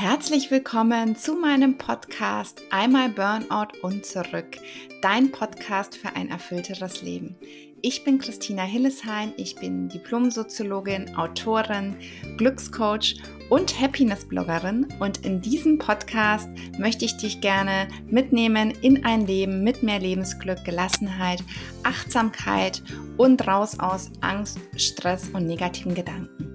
Herzlich willkommen zu meinem Podcast Einmal Burnout und zurück, dein Podcast für ein erfüllteres Leben. Ich bin Christina Hillesheim, ich bin Diplomsoziologin, Autorin, Glückscoach und Happiness-Bloggerin und in diesem Podcast möchte ich dich gerne mitnehmen in ein Leben mit mehr Lebensglück, Gelassenheit, Achtsamkeit und raus aus Angst, Stress und negativen Gedanken.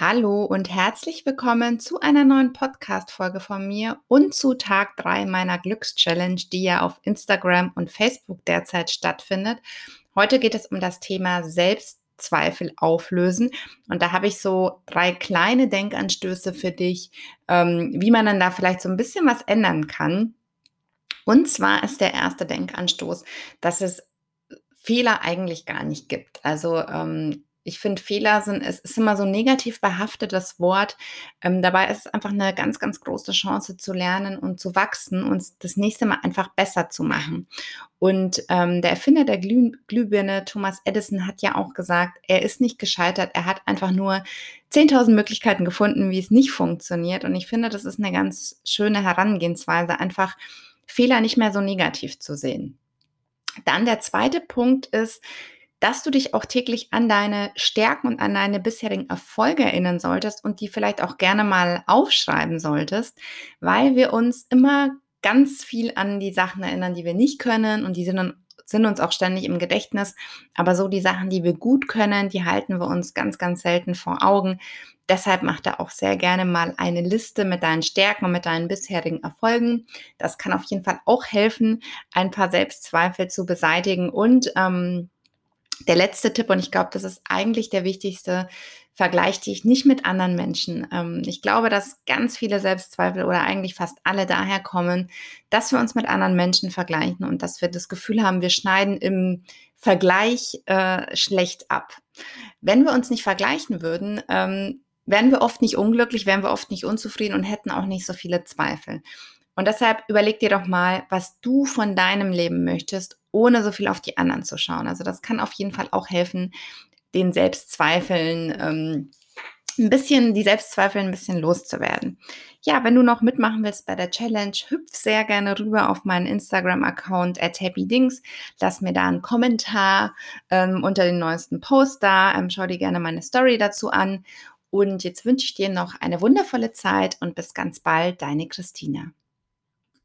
Hallo und herzlich willkommen zu einer neuen Podcast-Folge von mir und zu Tag 3 meiner Glückschallenge, die ja auf Instagram und Facebook derzeit stattfindet. Heute geht es um das Thema Selbstzweifel auflösen. Und da habe ich so drei kleine Denkanstöße für dich, ähm, wie man dann da vielleicht so ein bisschen was ändern kann. Und zwar ist der erste Denkanstoß, dass es Fehler eigentlich gar nicht gibt. Also ähm, ich finde, Fehler sind, es ist immer so negativ behaftetes Wort. Ähm, dabei ist es einfach eine ganz, ganz große Chance zu lernen und zu wachsen und das nächste Mal einfach besser zu machen. Und ähm, der Erfinder der Glüh Glühbirne, Thomas Edison, hat ja auch gesagt, er ist nicht gescheitert, er hat einfach nur 10.000 Möglichkeiten gefunden, wie es nicht funktioniert. Und ich finde, das ist eine ganz schöne Herangehensweise, einfach Fehler nicht mehr so negativ zu sehen. Dann der zweite Punkt ist, dass du dich auch täglich an deine Stärken und an deine bisherigen Erfolge erinnern solltest und die vielleicht auch gerne mal aufschreiben solltest, weil wir uns immer ganz viel an die Sachen erinnern, die wir nicht können und die sind, sind uns auch ständig im Gedächtnis. Aber so die Sachen, die wir gut können, die halten wir uns ganz, ganz selten vor Augen. Deshalb mach da auch sehr gerne mal eine Liste mit deinen Stärken und mit deinen bisherigen Erfolgen. Das kann auf jeden Fall auch helfen, ein paar Selbstzweifel zu beseitigen und ähm, der letzte Tipp, und ich glaube, das ist eigentlich der wichtigste, vergleich dich nicht mit anderen Menschen. Ähm, ich glaube, dass ganz viele Selbstzweifel oder eigentlich fast alle daher kommen, dass wir uns mit anderen Menschen vergleichen und dass wir das Gefühl haben, wir schneiden im Vergleich äh, schlecht ab. Wenn wir uns nicht vergleichen würden, ähm, wären wir oft nicht unglücklich, wären wir oft nicht unzufrieden und hätten auch nicht so viele Zweifel. Und deshalb überleg dir doch mal, was du von deinem Leben möchtest, ohne so viel auf die anderen zu schauen. Also das kann auf jeden Fall auch helfen, den Selbstzweifeln ähm, ein bisschen, die Selbstzweifel ein bisschen loszuwerden. Ja, wenn du noch mitmachen willst bei der Challenge, hüpf sehr gerne rüber auf meinen Instagram-Account at happydings. Lass mir da einen Kommentar ähm, unter den neuesten Post da. Ähm, schau dir gerne meine Story dazu an. Und jetzt wünsche ich dir noch eine wundervolle Zeit und bis ganz bald, deine Christina.